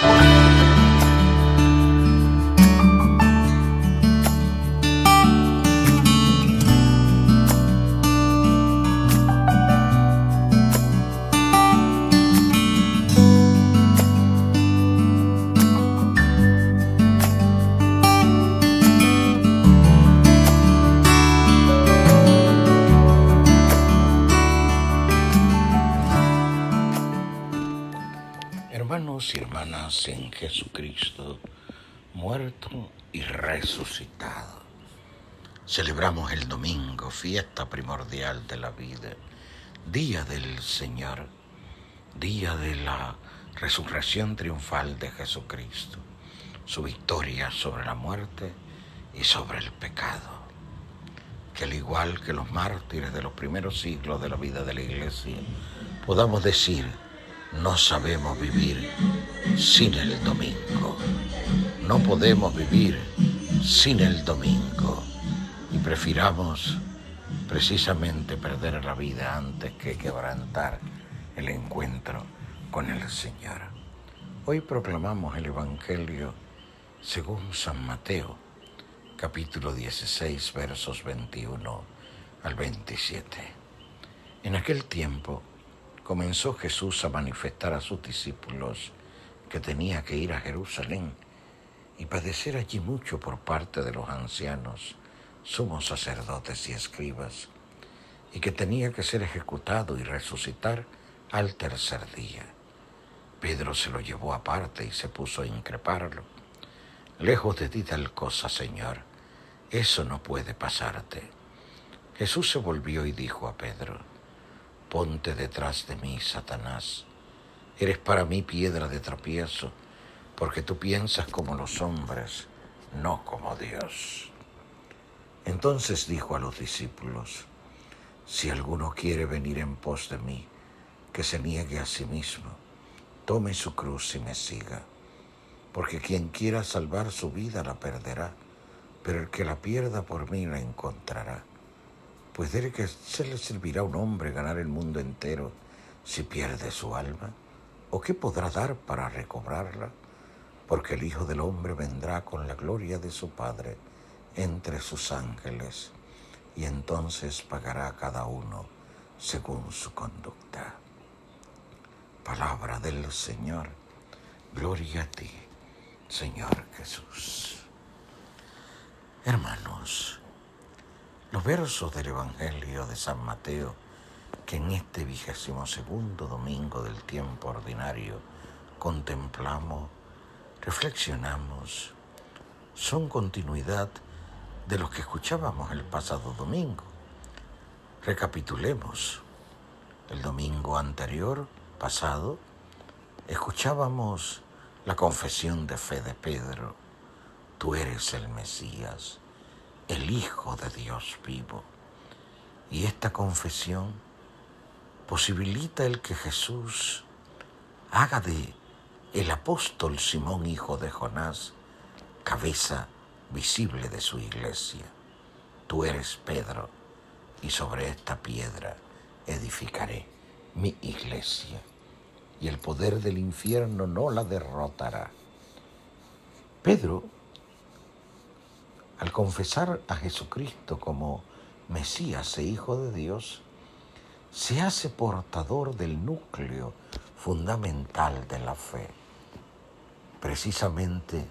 Bye. Y hermanas en Jesucristo, muerto y resucitado. Celebramos el domingo, fiesta primordial de la vida, día del Señor, día de la resurrección triunfal de Jesucristo, su victoria sobre la muerte y sobre el pecado. Que al igual que los mártires de los primeros siglos de la vida de la iglesia, podamos decir, no sabemos vivir sin el domingo. No podemos vivir sin el domingo. Y prefiramos precisamente perder la vida antes que quebrantar el encuentro con el Señor. Hoy proclamamos el Evangelio según San Mateo, capítulo 16, versos 21 al 27. En aquel tiempo, comenzó Jesús a manifestar a sus discípulos que tenía que ir a Jerusalén y padecer allí mucho por parte de los ancianos, sumos sacerdotes y escribas, y que tenía que ser ejecutado y resucitar al tercer día. Pedro se lo llevó aparte y se puso a increparlo. Lejos de ti tal cosa, Señor, eso no puede pasarte. Jesús se volvió y dijo a Pedro, Ponte detrás de mí, Satanás. Eres para mí piedra de tropiezo, porque tú piensas como los hombres, no como Dios. Entonces dijo a los discípulos, si alguno quiere venir en pos de mí, que se niegue a sí mismo, tome su cruz y me siga, porque quien quiera salvar su vida la perderá, pero el que la pierda por mí la encontrará. Pues de que se le servirá a un hombre ganar el mundo entero si pierde su alma? ¿O qué podrá dar para recobrarla? Porque el Hijo del Hombre vendrá con la gloria de su Padre entre sus ángeles, y entonces pagará a cada uno según su conducta. Palabra del Señor. Gloria a ti, Señor Jesús. Hermanos, los versos del Evangelio de San Mateo, que en este vigésimo segundo domingo del tiempo ordinario contemplamos, reflexionamos, son continuidad de los que escuchábamos el pasado domingo. Recapitulemos. El domingo anterior, pasado, escuchábamos la confesión de fe de Pedro. Tú eres el Mesías el Hijo de Dios vivo. Y esta confesión posibilita el que Jesús haga de el apóstol Simón, hijo de Jonás, cabeza visible de su iglesia. Tú eres Pedro, y sobre esta piedra edificaré mi iglesia, y el poder del infierno no la derrotará. Pedro al confesar a Jesucristo como Mesías e Hijo de Dios, se hace portador del núcleo fundamental de la fe. Precisamente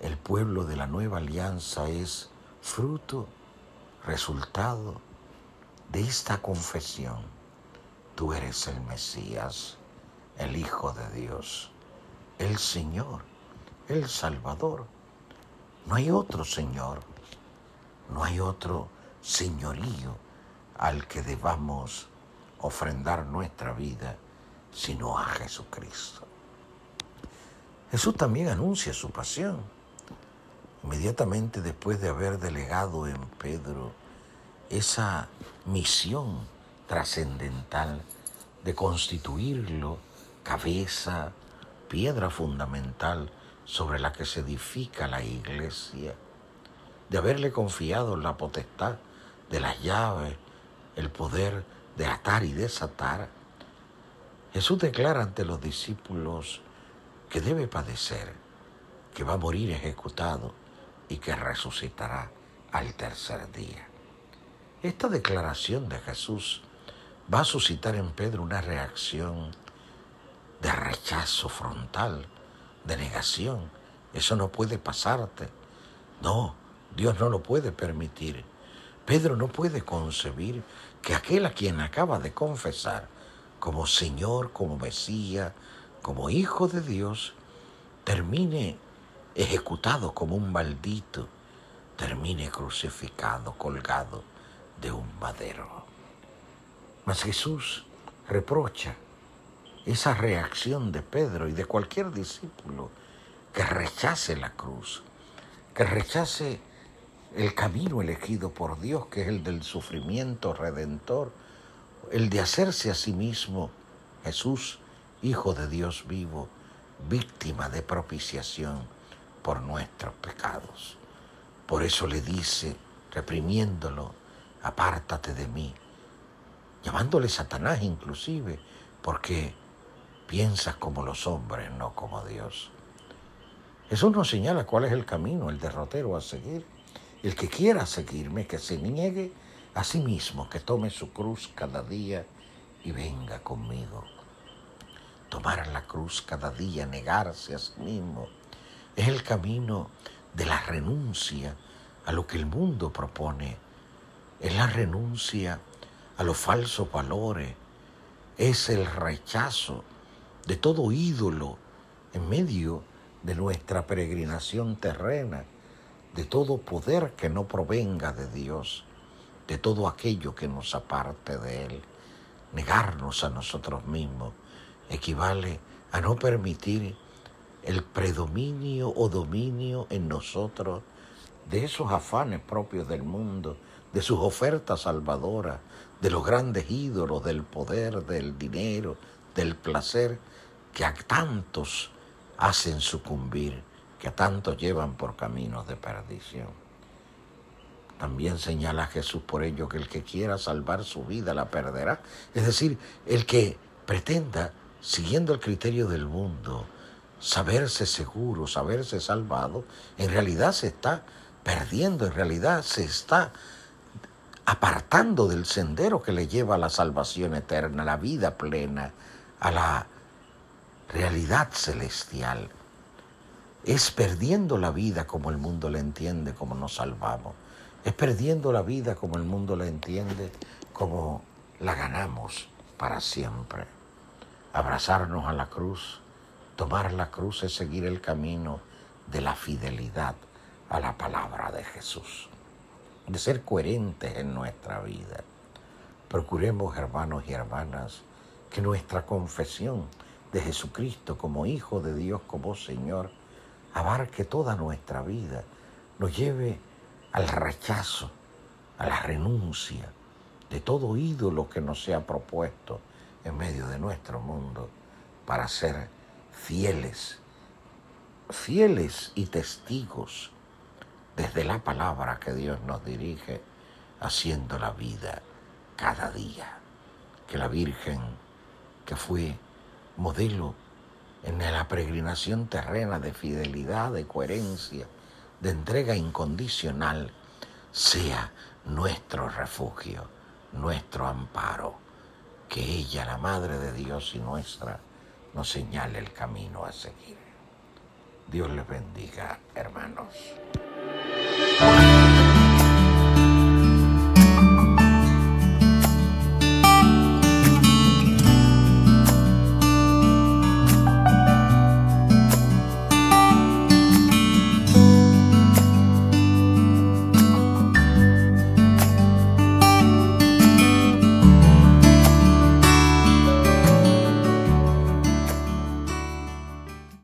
el pueblo de la nueva alianza es fruto, resultado de esta confesión. Tú eres el Mesías, el Hijo de Dios, el Señor, el Salvador no hay otro Señor, no hay otro señorío al que debamos ofrendar nuestra vida, sino a Jesucristo. Jesús también anuncia su pasión. Inmediatamente después de haber delegado en Pedro esa misión trascendental de constituirlo cabeza, piedra fundamental sobre la que se edifica la iglesia, de haberle confiado la potestad de las llaves, el poder de atar y desatar. Jesús declara ante los discípulos que debe padecer, que va a morir ejecutado y que resucitará al tercer día. Esta declaración de Jesús va a suscitar en Pedro una reacción de rechazo frontal, de negación. Eso no puede pasarte. No, Dios no lo puede permitir. Pedro no puede concebir que aquel a quien acaba de confesar como Señor, como Mesías, como Hijo de Dios, termine ejecutado como un maldito, termine crucificado, colgado de un madero. Mas Jesús reprocha esa reacción de Pedro y de cualquier discípulo que rechace la cruz, que rechace el camino elegido por Dios, que es el del sufrimiento redentor, el de hacerse a sí mismo Jesús, Hijo de Dios vivo, víctima de propiciación por nuestros pecados. Por eso le dice, reprimiéndolo, apártate de mí, llamándole Satanás inclusive, porque piensas como los hombres, no como Dios. Eso nos señala cuál es el camino, el derrotero a seguir. El que quiera seguirme, que se niegue a sí mismo, que tome su cruz cada día y venga conmigo. Tomar la cruz cada día, negarse a sí mismo, es el camino de la renuncia a lo que el mundo propone. Es la renuncia a los falsos valores. Es el rechazo de todo ídolo en medio de nuestra peregrinación terrena de todo poder que no provenga de Dios, de todo aquello que nos aparte de Él. Negarnos a nosotros mismos equivale a no permitir el predominio o dominio en nosotros de esos afanes propios del mundo, de sus ofertas salvadoras, de los grandes ídolos del poder, del dinero, del placer, que a tantos hacen sucumbir que a tanto llevan por caminos de perdición. También señala Jesús por ello que el que quiera salvar su vida la perderá. Es decir, el que pretenda, siguiendo el criterio del mundo, saberse seguro, saberse salvado, en realidad se está perdiendo, en realidad se está apartando del sendero que le lleva a la salvación eterna, a la vida plena, a la realidad celestial es perdiendo la vida como el mundo la entiende, como nos salvamos. Es perdiendo la vida como el mundo la entiende, como la ganamos para siempre. Abrazarnos a la cruz, tomar la cruz es seguir el camino de la fidelidad a la palabra de Jesús, de ser coherentes en nuestra vida. Procuremos, hermanos y hermanas, que nuestra confesión de Jesucristo como Hijo de Dios, como Señor, abarque toda nuestra vida, nos lleve al rechazo, a la renuncia de todo ídolo que nos sea propuesto en medio de nuestro mundo para ser fieles, fieles y testigos desde la palabra que Dios nos dirige, haciendo la vida cada día. Que la Virgen, que fue modelo en la peregrinación terrena de fidelidad, de coherencia, de entrega incondicional, sea nuestro refugio, nuestro amparo, que ella, la Madre de Dios y nuestra, nos señale el camino a seguir. Dios les bendiga, hermanos.